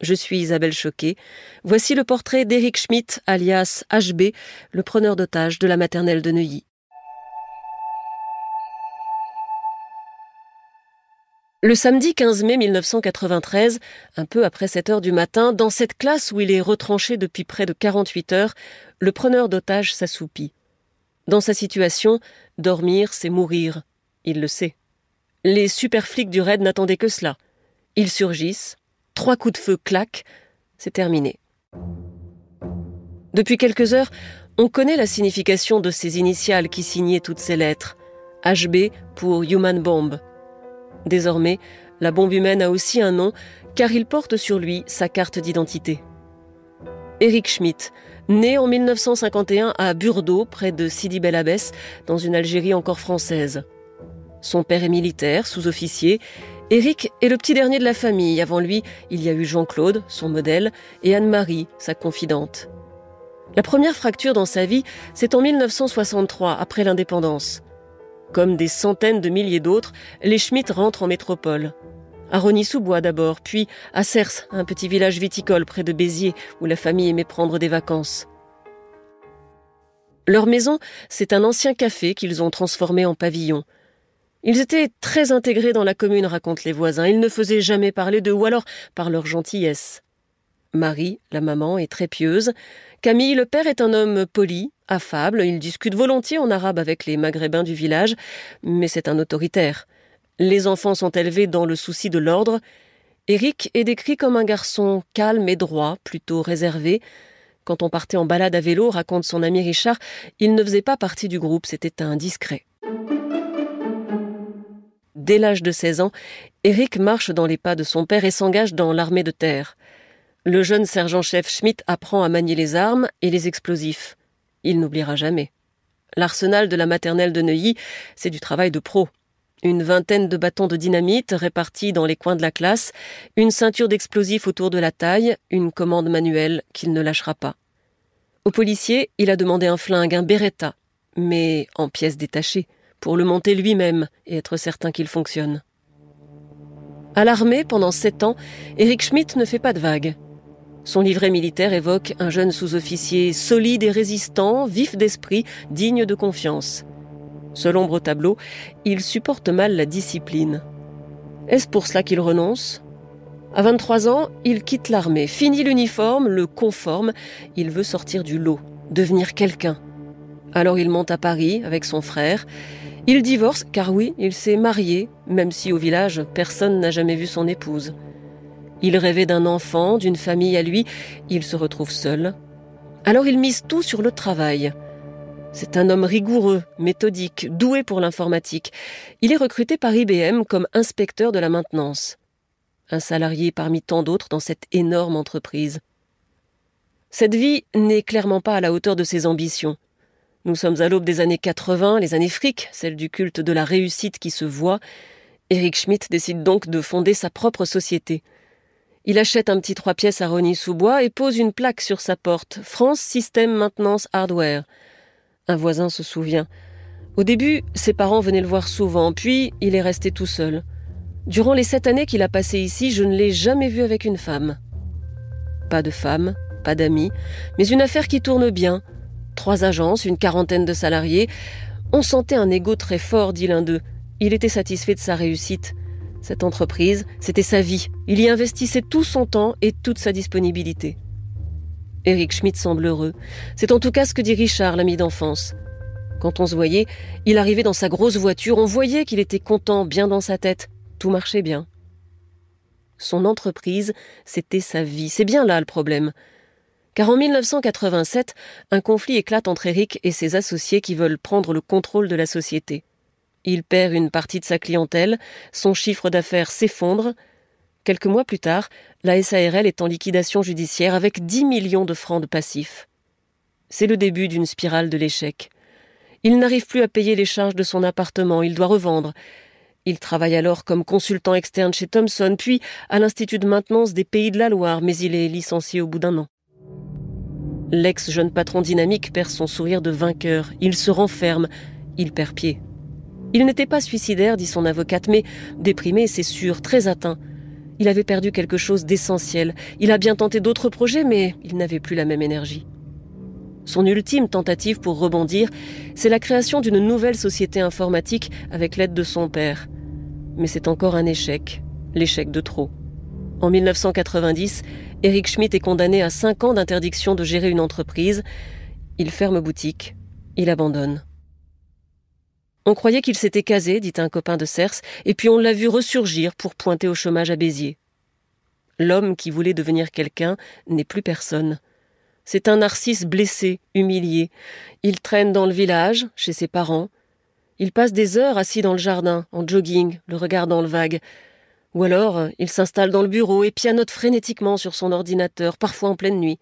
Je suis Isabelle Choquet. Voici le portrait d'Éric Schmitt, alias HB, le preneur d'otages de la maternelle de Neuilly. Le samedi 15 mai 1993, un peu après 7 heures du matin, dans cette classe où il est retranché depuis près de 48 heures, le preneur d'otages s'assoupit. Dans sa situation, dormir, c'est mourir. Il le sait. Les super flics du raid n'attendaient que cela. Ils surgissent, trois coups de feu claquent, c'est terminé. Depuis quelques heures, on connaît la signification de ces initiales qui signaient toutes ces lettres. HB pour Human Bomb. Désormais, la bombe humaine a aussi un nom, car il porte sur lui sa carte d'identité. Eric Schmidt, né en 1951 à Burdeau, près de Sidi Bel Abbès, dans une Algérie encore française. Son père est militaire, sous-officier. Eric est le petit dernier de la famille. Avant lui, il y a eu Jean-Claude, son modèle, et Anne-Marie, sa confidente. La première fracture dans sa vie, c'est en 1963, après l'indépendance. Comme des centaines de milliers d'autres, les Schmitt rentrent en métropole. À Rony-sous-Bois d'abord, puis à Cers, un petit village viticole près de Béziers où la famille aimait prendre des vacances. Leur maison, c'est un ancien café qu'ils ont transformé en pavillon. Ils étaient très intégrés dans la commune, racontent les voisins. Ils ne faisaient jamais parler d'eux, ou alors par leur gentillesse. Marie, la maman, est très pieuse. Camille, le père, est un homme poli, affable, il discute volontiers en arabe avec les maghrébins du village, mais c'est un autoritaire. Les enfants sont élevés dans le souci de l'ordre. Éric est décrit comme un garçon calme et droit, plutôt réservé. Quand on partait en balade à vélo, raconte son ami Richard, il ne faisait pas partie du groupe, c'était un discret. Dès l'âge de 16 ans, Éric marche dans les pas de son père et s'engage dans l'armée de terre. Le jeune sergent-chef Schmidt apprend à manier les armes et les explosifs. Il n'oubliera jamais. L'arsenal de la maternelle de Neuilly, c'est du travail de pro. Une vingtaine de bâtons de dynamite répartis dans les coins de la classe, une ceinture d'explosifs autour de la taille, une commande manuelle qu'il ne lâchera pas. Au policier, il a demandé un flingue, un Beretta, mais en pièces détachées, pour le monter lui-même et être certain qu'il fonctionne. À l'armée, pendant sept ans, Eric Schmidt ne fait pas de vagues. Son livret militaire évoque un jeune sous-officier solide et résistant, vif d'esprit, digne de confiance. Seul ombre au tableau, il supporte mal la discipline. Est-ce pour cela qu'il renonce? À 23 ans, il quitte l'armée, finit l'uniforme, le conforme, il veut sortir du lot, devenir quelqu'un. Alors il monte à Paris avec son frère. Il divorce, car oui, il s'est marié, même si au village, personne n'a jamais vu son épouse. Il rêvait d'un enfant, d'une famille à lui, il se retrouve seul. Alors il mise tout sur le travail. C'est un homme rigoureux, méthodique, doué pour l'informatique. Il est recruté par IBM comme inspecteur de la maintenance. Un salarié parmi tant d'autres dans cette énorme entreprise. Cette vie n'est clairement pas à la hauteur de ses ambitions. Nous sommes à l'aube des années 80, les années fric, celle du culte de la réussite qui se voit. Eric Schmidt décide donc de fonder sa propre société. Il achète un petit trois pièces à Rony-sous-Bois et pose une plaque sur sa porte France Système Maintenance Hardware. Un voisin se souvient. Au début, ses parents venaient le voir souvent, puis il est resté tout seul. Durant les sept années qu'il a passées ici, je ne l'ai jamais vu avec une femme. Pas de femme, pas d'amis, mais une affaire qui tourne bien. Trois agences, une quarantaine de salariés. On sentait un ego très fort, dit l'un d'eux. Il était satisfait de sa réussite. Cette entreprise, c'était sa vie. Il y investissait tout son temps et toute sa disponibilité. Eric Schmidt semble heureux. C'est en tout cas ce que dit Richard, l'ami d'enfance. Quand on se voyait, il arrivait dans sa grosse voiture, on voyait qu'il était content, bien dans sa tête. Tout marchait bien. Son entreprise, c'était sa vie. C'est bien là le problème. Car en 1987, un conflit éclate entre Eric et ses associés qui veulent prendre le contrôle de la société. Il perd une partie de sa clientèle, son chiffre d'affaires s'effondre. Quelques mois plus tard, la SARL est en liquidation judiciaire avec 10 millions de francs de passifs. C'est le début d'une spirale de l'échec. Il n'arrive plus à payer les charges de son appartement, il doit revendre. Il travaille alors comme consultant externe chez Thomson, puis à l'Institut de maintenance des Pays de la Loire, mais il est licencié au bout d'un an. L'ex-jeune patron dynamique perd son sourire de vainqueur, il se renferme, il perd pied. Il n'était pas suicidaire, dit son avocate, mais déprimé, c'est sûr, très atteint. Il avait perdu quelque chose d'essentiel. Il a bien tenté d'autres projets, mais il n'avait plus la même énergie. Son ultime tentative pour rebondir, c'est la création d'une nouvelle société informatique avec l'aide de son père. Mais c'est encore un échec, l'échec de trop. En 1990, Eric Schmidt est condamné à 5 ans d'interdiction de gérer une entreprise. Il ferme boutique, il abandonne. On croyait qu'il s'était casé, dit un copain de Cers, et puis on l'a vu ressurgir pour pointer au chômage à Béziers. L'homme qui voulait devenir quelqu'un n'est plus personne. C'est un narcisse blessé, humilié. Il traîne dans le village, chez ses parents. Il passe des heures assis dans le jardin, en jogging, le regard dans le vague. Ou alors, il s'installe dans le bureau et pianote frénétiquement sur son ordinateur, parfois en pleine nuit.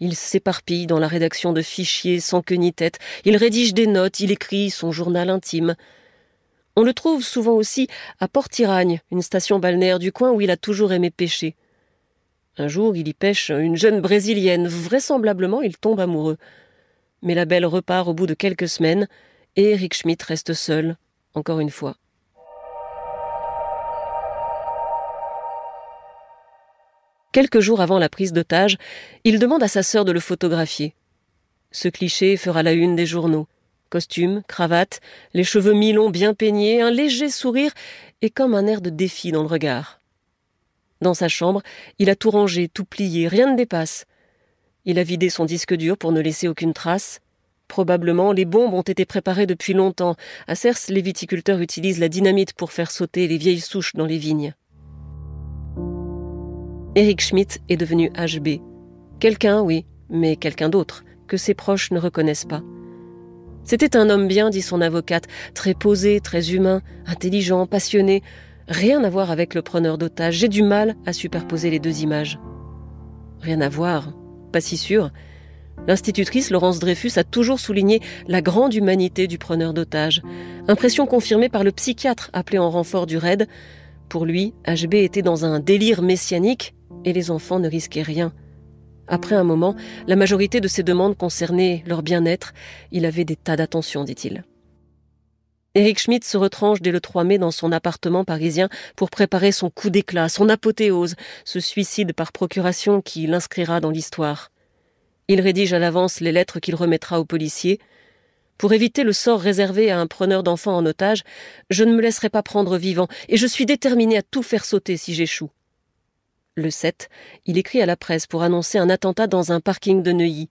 Il s'éparpille dans la rédaction de fichiers sans queue ni tête. Il rédige des notes, il écrit son journal intime. On le trouve souvent aussi à Port-Iragne, une station balnéaire du coin où il a toujours aimé pêcher. Un jour, il y pêche une jeune brésilienne. Vraisemblablement, il tombe amoureux. Mais la belle repart au bout de quelques semaines et Eric Schmidt reste seul, encore une fois. Quelques jours avant la prise d'otage, il demande à sa sœur de le photographier. Ce cliché fera la une des journaux. Costume, cravate, les cheveux mi-longs bien peignés, un léger sourire et comme un air de défi dans le regard. Dans sa chambre, il a tout rangé, tout plié, rien ne dépasse. Il a vidé son disque dur pour ne laisser aucune trace. Probablement, les bombes ont été préparées depuis longtemps. À Cers, les viticulteurs utilisent la dynamite pour faire sauter les vieilles souches dans les vignes. Eric Schmidt est devenu HB. Quelqu'un, oui, mais quelqu'un d'autre, que ses proches ne reconnaissent pas. C'était un homme bien, dit son avocate, très posé, très humain, intelligent, passionné. Rien à voir avec le preneur d'otages. J'ai du mal à superposer les deux images. Rien à voir, pas si sûr. L'institutrice Laurence Dreyfus a toujours souligné la grande humanité du preneur d'otages. Impression confirmée par le psychiatre appelé en renfort du RAID. Pour lui, HB était dans un délire messianique et les enfants ne risquaient rien. Après un moment, la majorité de ses demandes concernaient leur bien-être. Il avait des tas d'attention, dit-il. Eric Schmidt se retranche dès le 3 mai dans son appartement parisien pour préparer son coup d'éclat, son apothéose, ce suicide par procuration qui l'inscrira dans l'histoire. Il rédige à l'avance les lettres qu'il remettra aux policiers. Pour éviter le sort réservé à un preneur d'enfants en otage, je ne me laisserai pas prendre vivant, et je suis déterminé à tout faire sauter si j'échoue. Le 7, il écrit à la presse pour annoncer un attentat dans un parking de Neuilly.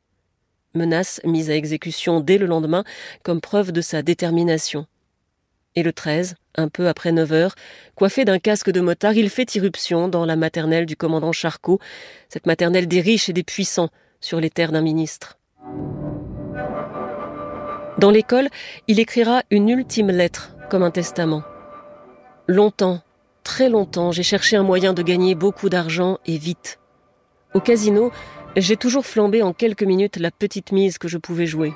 Menace mise à exécution dès le lendemain comme preuve de sa détermination. Et le 13, un peu après 9 heures, coiffé d'un casque de motard, il fait irruption dans la maternelle du commandant Charcot, cette maternelle des riches et des puissants, sur les terres d'un ministre. Dans l'école, il écrira une ultime lettre, comme un testament. Longtemps, très longtemps, j'ai cherché un moyen de gagner beaucoup d'argent et vite. Au casino, j'ai toujours flambé en quelques minutes la petite mise que je pouvais jouer.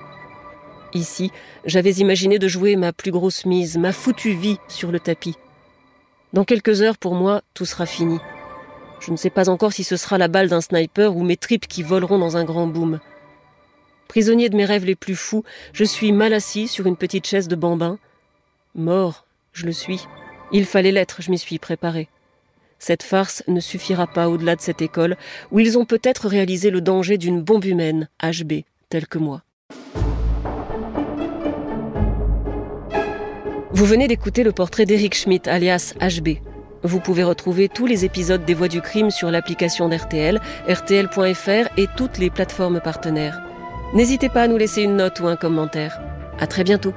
Ici, j'avais imaginé de jouer ma plus grosse mise, ma foutue vie sur le tapis. Dans quelques heures, pour moi, tout sera fini. Je ne sais pas encore si ce sera la balle d'un sniper ou mes tripes qui voleront dans un grand boom. Prisonnier de mes rêves les plus fous, je suis mal assis sur une petite chaise de bambin. Mort, je le suis. Il fallait l'être, je m'y suis préparé. Cette farce ne suffira pas au-delà de cette école, où ils ont peut-être réalisé le danger d'une bombe humaine, HB, telle que moi. Vous venez d'écouter le portrait d'Eric Schmidt, alias HB. Vous pouvez retrouver tous les épisodes des Voix du crime sur l'application d'RTL, rtl.fr et toutes les plateformes partenaires. N'hésitez pas à nous laisser une note ou un commentaire. À très bientôt.